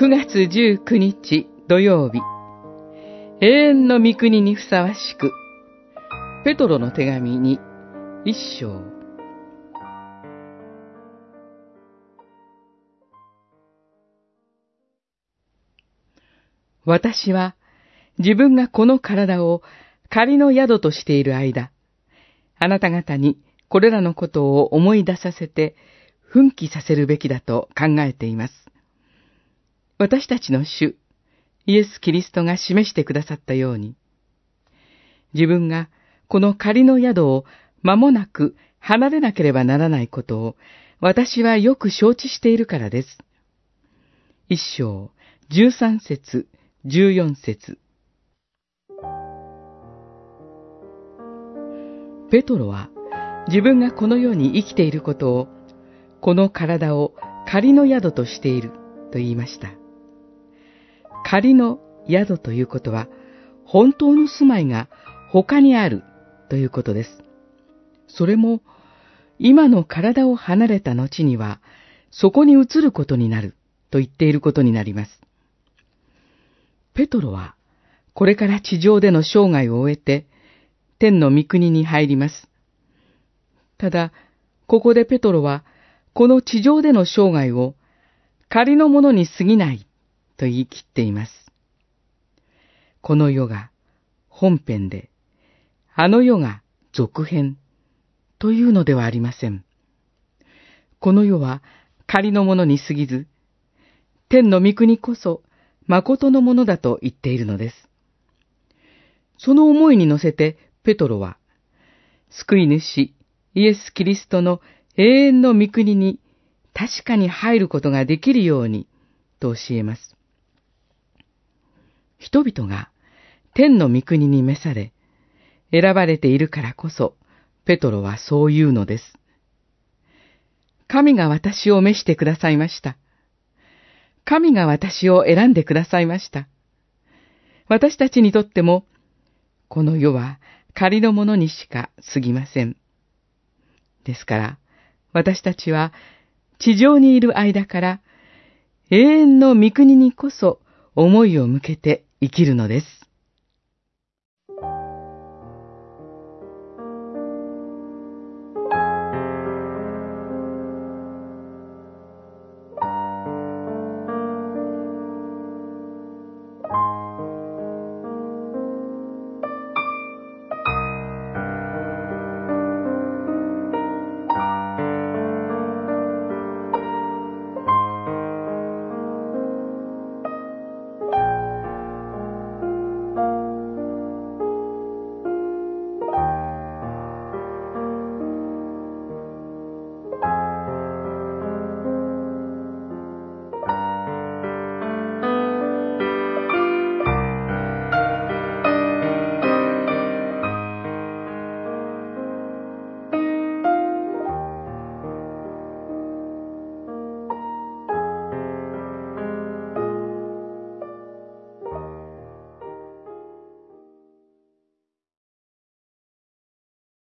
9月19日土曜日、永遠の御国にふさわしく、ペトロの手紙に一章。私は自分がこの体を仮の宿としている間、あなた方にこれらのことを思い出させて奮起させるべきだと考えています。私たちの主、イエス・キリストが示してくださったように、自分がこの仮の宿を間もなく離れなければならないことを私はよく承知しているからです。一章、十三節、十四節。ペトロは自分がこの世に生きていることを、この体を仮の宿としていると言いました。仮の宿ということは、本当の住まいが他にあるということです。それも、今の体を離れた後には、そこに移ることになると言っていることになります。ペトロは、これから地上での生涯を終えて、天の御国に入ります。ただ、ここでペトロは、この地上での生涯を仮のものに過ぎないと言い切っています。この世が本編で、あの世が続編というのではありません。この世は仮のものに過ぎず、天の御国こそ誠のものだと言っているのです。その思いに乗せてペトロは、救い主イエス・キリストの永遠の御国に確かに入ることができるようにと教えます。人々が天の御国に召され、選ばれているからこそ、ペトロはそう言うのです。神が私を召してくださいました。神が私を選んでくださいました。私たちにとっても、この世は仮のものにしか過ぎません。ですから、私たちは地上にいる間から永遠の御国にこそ思いを向けて生きるのです。